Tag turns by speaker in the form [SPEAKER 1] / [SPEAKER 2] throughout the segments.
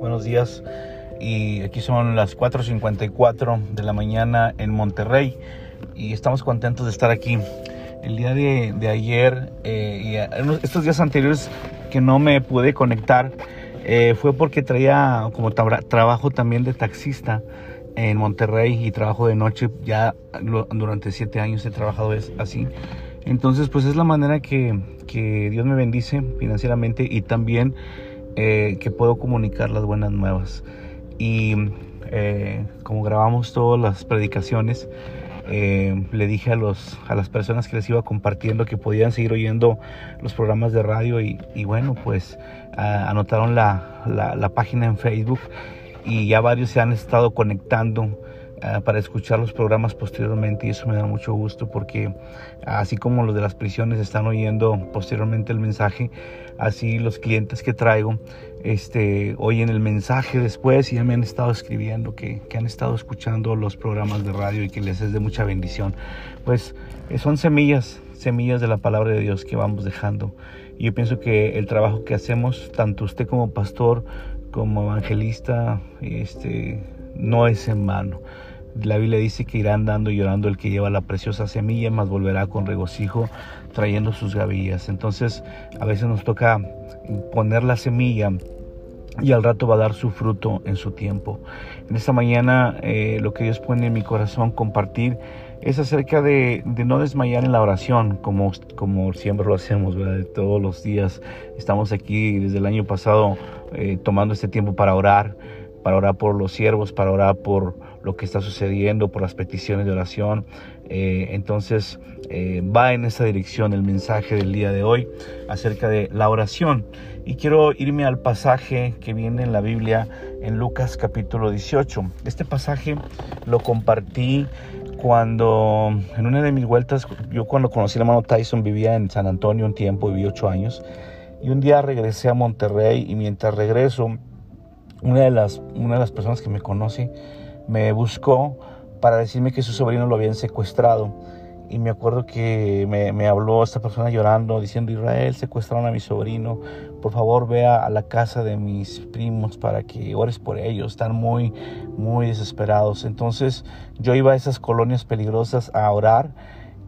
[SPEAKER 1] Buenos días y aquí son las 4.54 de la mañana en Monterrey y estamos contentos de estar aquí. El día de, ayer eh, y estos días anteriores que no me pude conectar eh, fue porque traía como trabajo también de taxista en Monterrey y trabajo de noche. Ya durante siete años he trabajado así. Entonces pues es la manera que, que Dios me bendice financieramente y también eh, que puedo comunicar las buenas nuevas. Y eh, como grabamos todas las predicaciones, eh, le dije a, los, a las personas que les iba compartiendo que podían seguir oyendo los programas de radio y, bueno, pues anotaron la, la, página en Facebook y ya varios se han estado conectando para escuchar los programas posteriormente y eso me da mucho gusto porque así como los de las prisiones están oyendo posteriormente el mensaje, así los clientes que traigo este, oyen el mensaje después y ya me han estado escribiendo que, que, han estado escuchando los programas de radio y que les es de mucha bendición. Pues eh, son semillas, semillas de la palabra de Dios que vamos dejando. Y yo pienso que el trabajo que hacemos, tanto usted como pastor, como evangelista, este, no es en vano. La Biblia dice que irá andando y llorando el que lleva la preciosa semilla, más volverá con regocijo trayendo sus gavillas. Entonces, a veces nos toca poner la semilla y al rato va a dar su fruto en su tiempo. En esta mañana eh, lo que Dios pone en mi corazón compartir es acerca de, no desmayar en la oración, como, como siempre lo hacemos, ¿verdad? Todos los días estamos aquí desde el año pasado eh, tomando este tiempo para orar, para orar por los siervos, para orar por lo que está sucediendo, por las peticiones de oración. Eh, entonces va en esa dirección el mensaje del día de hoy acerca de la oración. Y quiero irme al pasaje que viene en la Biblia en Lucas capítulo 18. Este pasaje lo compartí cuando en una de mis vueltas, yo cuando conocí al hermano Tyson vivía en San Antonio un tiempo, viví ocho años. Y un día regresé a Monterrey y mientras regreso, una de las, una de las personas que me conoce me buscó para decirme que su sobrino lo habían secuestrado y me acuerdo que me, habló esta persona llorando, diciendo, Israel, secuestraron a mi sobrino, por favor vea a la casa de mis primos para que ores por ellos, están muy, muy desesperados. Entonces yo iba a esas colonias peligrosas a orar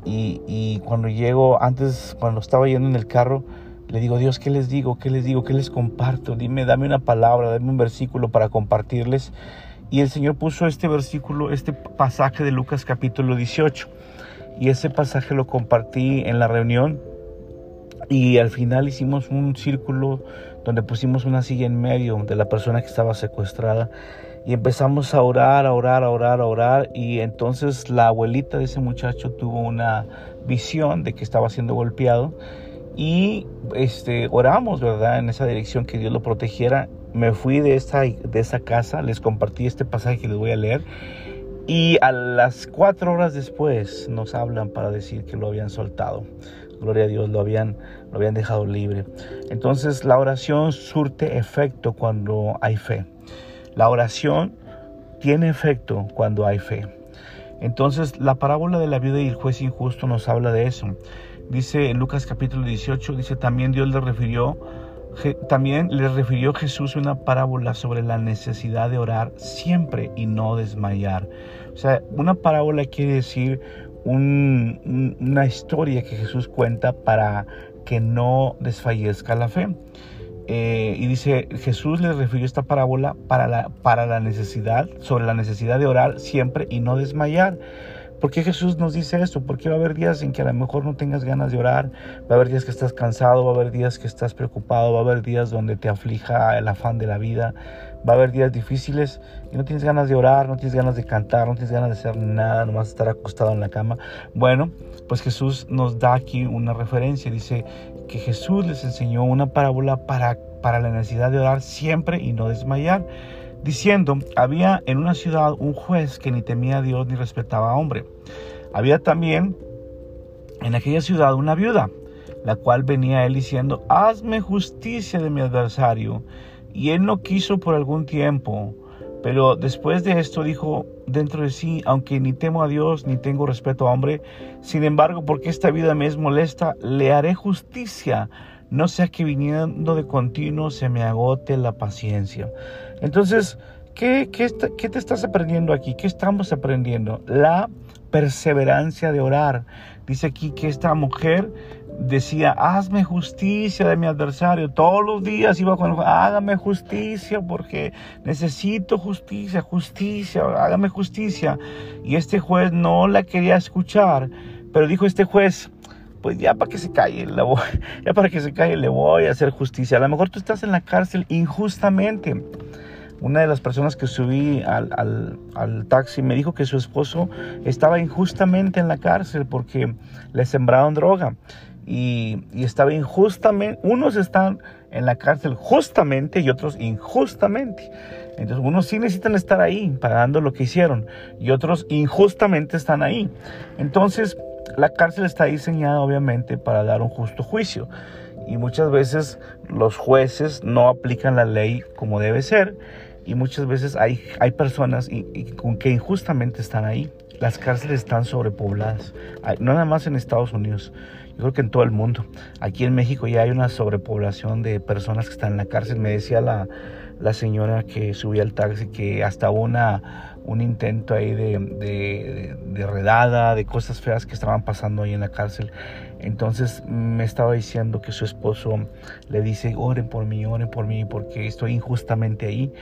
[SPEAKER 1] y, y cuando llego, antes, cuando estaba yendo en el carro, le digo, Dios, ¿qué les digo? ¿Qué les digo? ¿Qué les comparto? Dime, dame una palabra, dame un versículo para compartirles. Y el Señor puso este versículo, este pasaje de Lucas capítulo 18 y ese pasaje lo compartí en la reunión. Y al final hicimos un círculo donde pusimos una silla en medio de la persona que estaba secuestrada. Y empezamos a orar, a orar, a orar, a orar. Y entonces la abuelita de ese muchacho tuvo una visión de que estaba siendo golpeado. Y este oramos, ¿verdad? En esa dirección que Dios lo protegiera. Me fui de esa de esa casa, les compartí este pasaje que les voy a leer y a las cuatro horas después nos hablan para decir que lo habían soltado. Gloria a Dios, lo habían, lo habían dejado libre. Entonces la oración surte efecto cuando hay fe. La oración tiene efecto cuando hay fe. Entonces la parábola de la viuda y el juez injusto nos habla de eso. Dice en Lucas capítulo 18, dice también Dios le refirió también les refirió Jesús una parábola sobre la necesidad de orar siempre y no desmayar. O sea, una parábola quiere decir una historia que Jesús cuenta para que no desfallezca la fe. Eh, y dice, Jesús les refirió esta parábola para la, para la necesidad, sobre la necesidad de orar siempre y no desmayar. ¿Por qué Jesús nos dice esto? Porque va a haber días en que a lo mejor no tengas ganas de orar, va a haber días que estás cansado, va a haber días que estás preocupado, va a haber días donde te aflija el afán de la vida, va a haber días difíciles y no tienes ganas de orar, no tienes ganas de cantar, no tienes ganas de hacer nada, nomás estar acostado en la cama. Bueno, pues Jesús nos da aquí una referencia, dice que Jesús les enseñó una parábola para, para la necesidad de orar siempre y no desmayar diciendo, había en una ciudad un juez que ni temía a Dios ni respetaba a hombre. Había también en aquella ciudad una viuda, la cual venía a él diciendo, hazme justicia de mi adversario. Y él no quiso por algún tiempo. Pero después de esto dijo dentro de sí, aunque ni temo a Dios ni tengo respeto a hombre, sin embargo, porque esta vida me es molesta, le haré justicia no sea que viniendo de continuo se me agote la paciencia. Entonces, ¿qué, qué, qué te estás aprendiendo aquí? ¿Qué estamos aprendiendo? La perseverancia de orar. Dice aquí que esta mujer decía, hazme justicia de mi adversario. Todos los días iba con hágame justicia porque necesito justicia, justicia, hágame justicia. Y este juez no la quería escuchar, pero dijo este juez, pues ya para que se calle, ya para que se calle le voy a hacer justicia. A lo mejor tú estás en la cárcel injustamente. Una de las personas que subí al, al, taxi me dijo que su esposo estaba injustamente en la cárcel porque le sembraron droga y, estaba injustamente, unos están en la cárcel justamente y otros injustamente. Entonces, unos sí necesitan estar ahí pagando lo que hicieron y otros injustamente están ahí. Entonces, la cárcel está diseñada obviamente para dar un justo juicio y muchas veces los jueces no aplican la ley como debe ser y muchas veces hay, hay personas con que injustamente están ahí. Las cárceles están sobrepobladas, no nada más en Estados Unidos, yo creo que en todo el mundo. Aquí en México ya hay una sobrepoblación de personas que están en la cárcel. Me decía la, la señora que subía al taxi que hasta una un intento ahí de, de, de, redada, de cosas feas que estaban pasando ahí en la cárcel. Entonces me estaba diciendo que su esposo le dice, oren por mí, oren por mí, porque estoy injustamente ahí.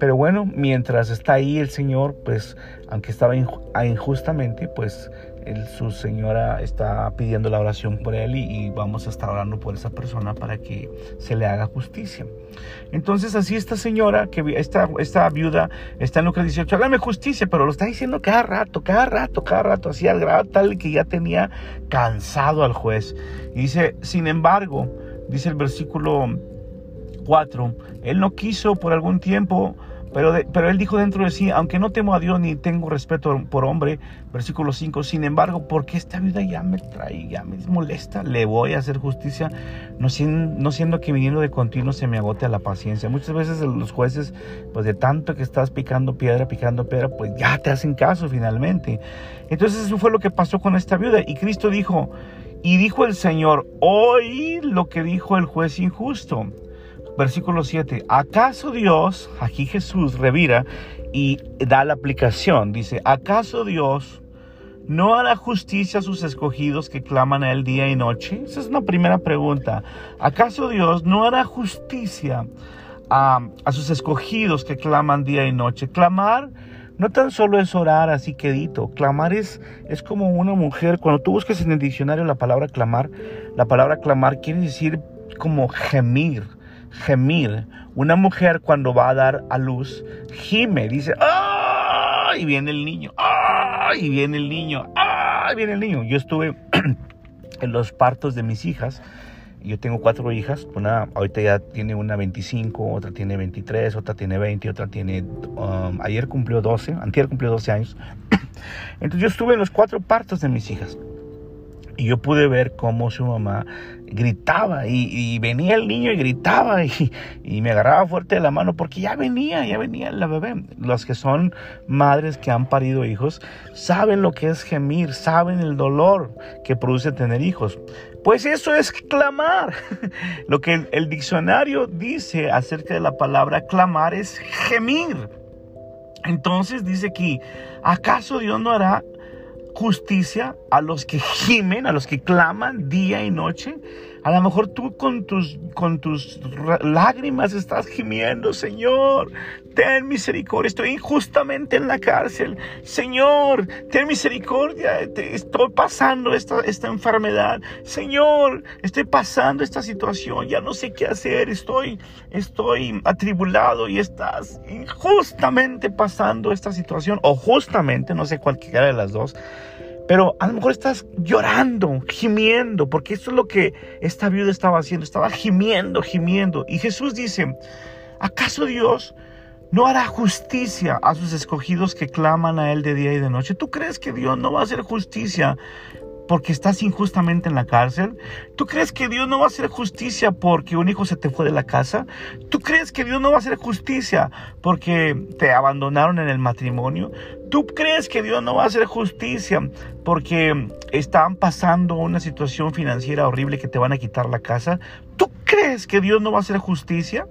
[SPEAKER 1] Pero bueno, mientras está ahí el Señor, pues aunque estaba injustamente, pues su señora está pidiendo la oración por él y, vamos a estar orando por esa persona para que se le haga justicia. Entonces así esta señora, que esta, esta viuda está en Lucas 18, hágame justicia, pero lo está diciendo cada rato, cada rato, cada rato, así al grado tal que ya tenía cansado al juez. Y dice, sin embargo, dice el versículo 4, él no quiso por algún tiempo pero, él dijo dentro de sí, aunque no temo a Dios ni tengo respeto por hombre, versículo 5, sin embargo, porque esta vida ya me trae, ya me molesta, le voy a hacer justicia, no, no siendo que viniendo de continuo se me agote la paciencia. Muchas veces los jueces, pues de tanto que estás picando piedra, picando piedra, pues ya te hacen caso finalmente. Entonces eso fue lo que pasó con esta viuda. Y Cristo dijo, y dijo el Señor, oí lo que dijo el juez injusto versículo 7, ¿acaso Dios, aquí Jesús revira y da la aplicación, dice, ¿acaso Dios no hará justicia a sus escogidos que claman a él día y noche? Esa es una primera pregunta. ¿Acaso Dios no hará justicia a, a sus escogidos que claman día y noche? Clamar no tan solo es orar así quedito, clamar es, es como una mujer, cuando tú buscas en el diccionario la palabra clamar, la palabra clamar quiere decir como gemir, gemir. Una mujer cuando va a dar a luz, gime, dice, ¡ah! Y viene el niño, ¡ah! Y viene el niño, ¡ah! Y viene el niño. Yo estuve en los partos de mis hijas. Yo tengo cuatro hijas, una ahorita ya tiene una 25, otra tiene 23, otra tiene 20, otra tiene, um, ayer cumplió 12, antier cumplió 12 años. Entonces yo estuve en los cuatro partos de mis hijas. Y yo pude ver cómo su mamá gritaba y, venía el niño y gritaba y, me agarraba fuerte de la mano porque ya venía, ya venía la bebé. Los que son madres que han parido hijos saben lo que es gemir, saben el dolor que produce tener hijos. Pues eso es clamar. Lo que el diccionario dice acerca de la palabra clamar es gemir. Entonces dice aquí, ¿acaso Dios no hará justicia a los que gimen, a los que claman día y noche. A lo mejor tú con tus, con tus lágrimas estás gimiendo, Señor, ten misericordia, estoy injustamente en la cárcel. Señor, ten misericordia, estoy pasando esta, esta enfermedad. Señor, estoy pasando esta situación, ya no sé qué hacer, estoy, estoy atribulado y estás injustamente pasando esta situación, o justamente, no sé cualquiera de las dos. Pero a lo mejor estás llorando, gimiendo, porque esto es lo que esta viuda estaba haciendo, estaba gimiendo, gimiendo. Y Jesús dice, ¿acaso Dios no hará justicia a sus escogidos que claman a Él de día y de noche? ¿Tú crees que Dios no va a hacer justicia porque estás injustamente en la cárcel? ¿Tú crees que Dios no va a hacer justicia porque un hijo se te fue de la casa? ¿Tú crees que Dios no va a hacer justicia porque te abandonaron en el matrimonio? ¿Tú crees que Dios no va a hacer justicia porque están pasando una situación financiera horrible que te van a quitar la casa? ¿Tú crees que Dios no va a hacer justicia?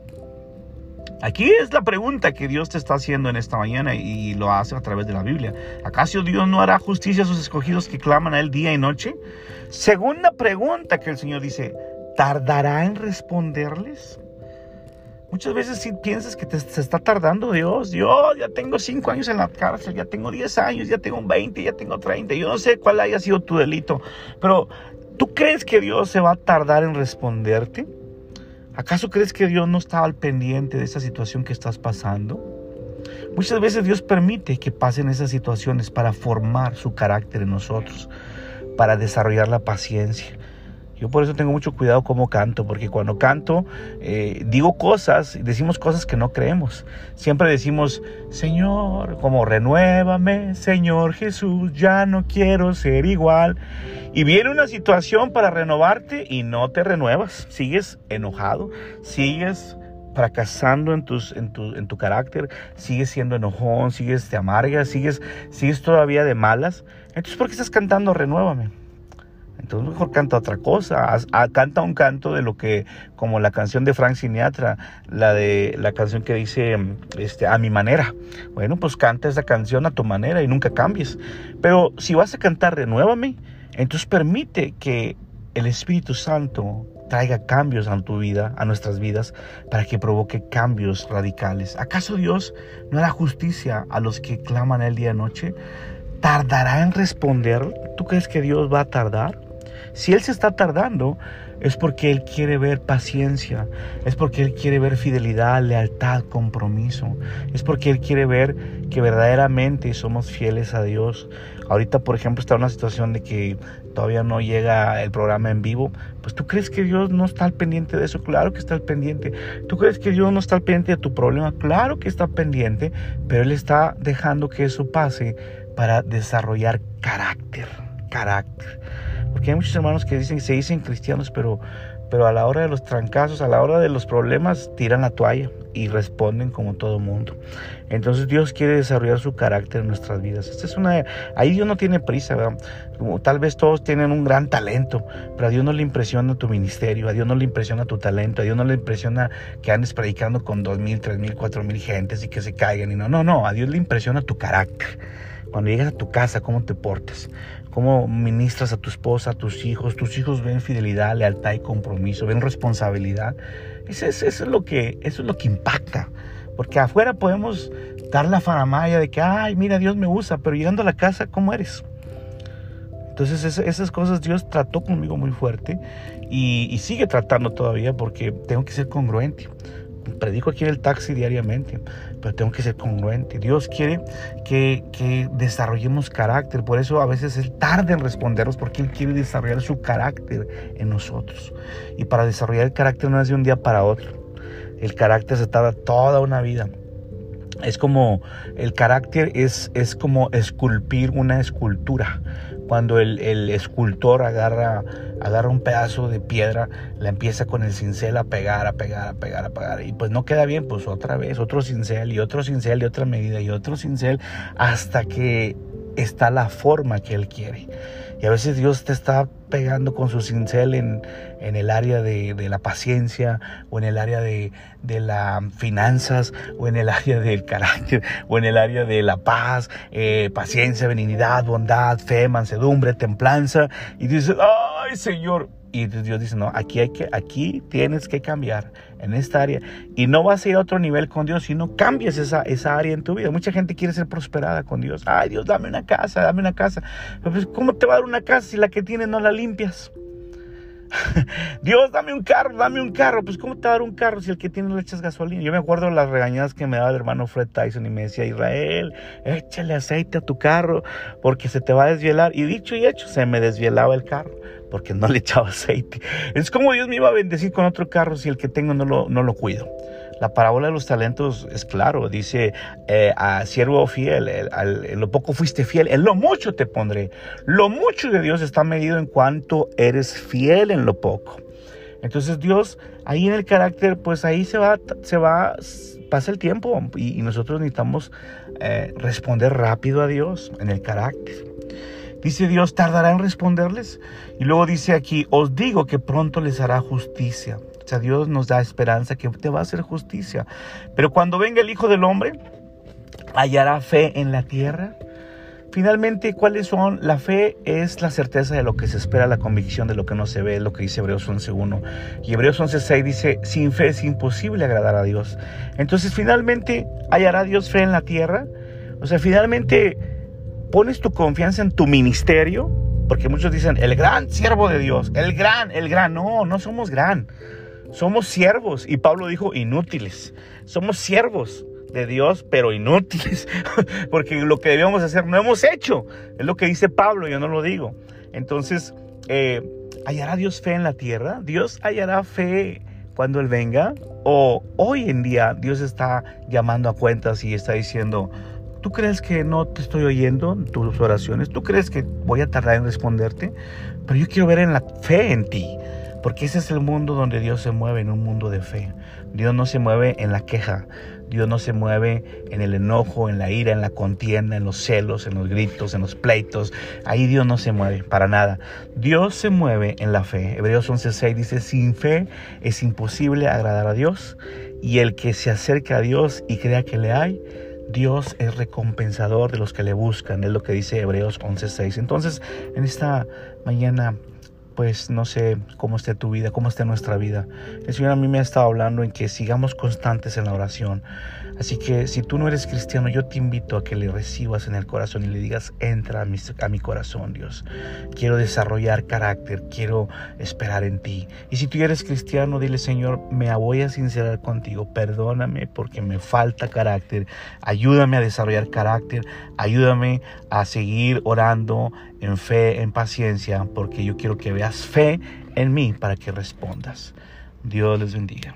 [SPEAKER 1] Aquí es la pregunta que Dios te está haciendo en esta mañana y lo hace a través de la Biblia. ¿Acaso Dios no hará justicia a sus escogidos que claman a Él día y noche? Segunda pregunta que el Señor dice, ¿tardará en responderles? Muchas veces si piensas que se está tardando Dios. Dios, ya tengo cinco años en la cárcel, ya tengo diez años, ya tengo 20, ya tengo 30. Yo no sé cuál haya sido tu delito, pero ¿tú crees que Dios se va a tardar en responderte? ¿Acaso crees que Dios no está al pendiente de esa situación que estás pasando? Muchas veces Dios permite que pasen esas situaciones para formar su carácter en nosotros, para desarrollar la paciencia, yo por eso tengo mucho cuidado cómo canto, porque cuando canto eh, digo cosas, decimos cosas que no creemos. Siempre decimos, Señor, como renuévame, Señor Jesús, ya no quiero ser igual. Y viene una situación para renovarte y no te renuevas. Sigues enojado, sigues fracasando en, tus, en, tu, en tu carácter, sigues siendo enojón, sigues de amarga, sigues, sigues todavía de malas. Entonces, ¿por qué estás cantando renuévame? Entonces mejor canta otra cosa, canta un canto de lo que, como la canción de Frank Sinatra, la de la canción que dice este, a mi manera. Bueno, pues canta esa canción a tu manera y nunca cambies. Pero si vas a cantar renuévame, entonces permite que el Espíritu Santo traiga cambios a tu vida, a nuestras vidas, para que provoque cambios radicales. ¿Acaso Dios no hará justicia a los que claman el día y noche? ¿Tardará en responder? ¿Tú crees que Dios va a tardar? Si Él se está tardando, es porque Él quiere ver paciencia, es porque Él quiere ver fidelidad, lealtad, compromiso, es porque Él quiere ver que verdaderamente somos fieles a Dios. Ahorita, por ejemplo, está una situación de que todavía no llega el programa en vivo, pues tú crees que Dios no está al pendiente de eso, claro que está al pendiente. Tú crees que Dios no está al pendiente de tu problema, claro que está pendiente, pero Él está dejando que eso pase para desarrollar carácter, carácter. Porque hay muchos hermanos que dicen se dicen cristianos, pero, pero a la hora de los trancazos, a la hora de los problemas, tiran la toalla y responden como todo mundo. Entonces Dios quiere desarrollar su carácter en nuestras vidas. Esta es una, ahí Dios no tiene prisa, ¿verdad? Como tal vez todos tienen un gran talento, pero a Dios no le impresiona tu ministerio, a Dios no le impresiona tu talento, a Dios no le impresiona que andes predicando con dos mil, tres mil, cuatro mil gentes y que se caigan y no, no, no, a Dios le impresiona tu carácter. Cuando llegas a tu casa, cómo te portas, cómo ministras a tu esposa, a tus hijos. Tus hijos ven fidelidad, lealtad y compromiso, ven responsabilidad. Eso es, lo, que, eso es lo que impacta. Porque afuera podemos dar la faramaya de que, ay, mira, Dios me usa, pero llegando a la casa, ¿cómo eres? Entonces esas cosas Dios trató conmigo muy fuerte y sigue tratando todavía porque tengo que ser congruente predico aquí en el taxi diariamente, pero tengo que ser congruente. Dios quiere que, que, desarrollemos carácter, por eso a veces Él tarda en respondernos, porque Él quiere desarrollar su carácter en nosotros. Y para desarrollar el carácter no es de un día para otro. El carácter se tarda toda una vida. Es como, el carácter es, es como esculpir una escultura. Cuando el, escultor agarra, agarra un pedazo de piedra, la empieza con el cincel a pegar, a pegar, a pegar, a pegar, y pues no queda bien, pues otra vez, otro cincel y otro cincel de otra medida y otro cincel, hasta que está la forma que él quiere. Y a veces Dios te está pegando con su cincel en, en el área de, de, la paciencia, o en el área de, de las finanzas, o en el área del carácter, o en el área de la paz, eh, paciencia, benignidad, bondad, fe, mansedumbre, templanza. Y dices, ay Señor, y Dios dice, no, aquí, hay que, aquí tienes que cambiar en esta área. Y no vas a ir a otro nivel con Dios si no cambias esa, esa área en tu vida. Mucha gente quiere ser prosperada con Dios. Ay, Dios, dame una casa, dame una casa. pues, ¿cómo te va a dar una casa si la que tienes no la limpias? Dios, dame un carro, dame un carro. Pues, ¿cómo te va a dar un carro si el que tiene le echas gasolina? Yo me acuerdo las regañadas que me daba el hermano Fred Tyson y me decía, Israel, échale aceite a tu carro porque se te va a desvielar. Y dicho y hecho, se me desvielaba el carro porque no le echaba aceite. Es como Dios me iba a bendecir con otro carro si el que tengo no lo, no lo cuido. La parábola de los talentos es claro, dice eh, a siervo fiel, en lo poco fuiste fiel, en lo mucho te pondré. Lo mucho de Dios está medido en cuanto eres fiel en lo poco. Entonces Dios ahí en el carácter, pues ahí se va, se va, pasa el tiempo y, nosotros necesitamos eh, responder rápido a Dios en el carácter. Dice Dios, tardará en responderles. Y luego dice aquí, os digo que pronto les hará justicia. O sea, Dios nos da esperanza que te va a hacer justicia. Pero cuando venga el Hijo del Hombre, hallará fe en la tierra. Finalmente, ¿cuáles son? La fe es la certeza de lo que se espera, la convicción de lo que no se ve, lo que dice Hebreos 11.1. Y Hebreos 11.6 dice, sin fe es imposible agradar a Dios. Entonces, finalmente, ¿hallará Dios fe en la tierra? O sea, finalmente, ¿pones tu confianza en tu ministerio? Porque muchos dicen, el gran siervo de Dios, el gran, el gran. No, no somos gran. Somos siervos. Y Pablo dijo, inútiles. Somos siervos de Dios, pero inútiles, porque lo que debíamos hacer no hemos hecho. Es lo que dice Pablo, yo no lo digo. Entonces, eh, ¿hallará Dios fe en la tierra? ¿Dios hallará fe cuando Él venga? ¿O hoy en día Dios está llamando a cuentas y está diciendo, ¿tú crees que no te estoy oyendo tus oraciones? ¿Tú crees que voy a tardar en responderte? Pero yo quiero ver en la fe en ti. Porque ese es el mundo donde Dios se mueve, en un mundo de fe. Dios no se mueve en la queja. Dios no se mueve en el enojo, en la ira, en la contienda, en los celos, en los gritos, en los pleitos. Ahí Dios no se mueve para nada. Dios se mueve en la fe. Hebreos 11:6 dice, sin fe es imposible agradar a Dios. Y el que se acerca a Dios y crea que le hay, Dios es recompensador de los que le buscan. Es lo que dice Hebreos 11:6. Entonces, en esta mañana pues no sé cómo esté tu vida, cómo esté nuestra vida. El Señor a mí me ha estado hablando en que sigamos constantes en la oración. Así que si tú no eres cristiano, yo te invito a que le recibas en el corazón y le digas, entra a mi, a mi corazón, Dios. Quiero desarrollar carácter, quiero esperar en ti. Y si tú eres cristiano, dile, Señor, me voy a sincerar contigo, perdóname porque me falta carácter, ayúdame a desarrollar carácter, ayúdame a seguir orando en fe, en paciencia, porque yo quiero que veas fe en mí para que respondas. Dios les bendiga.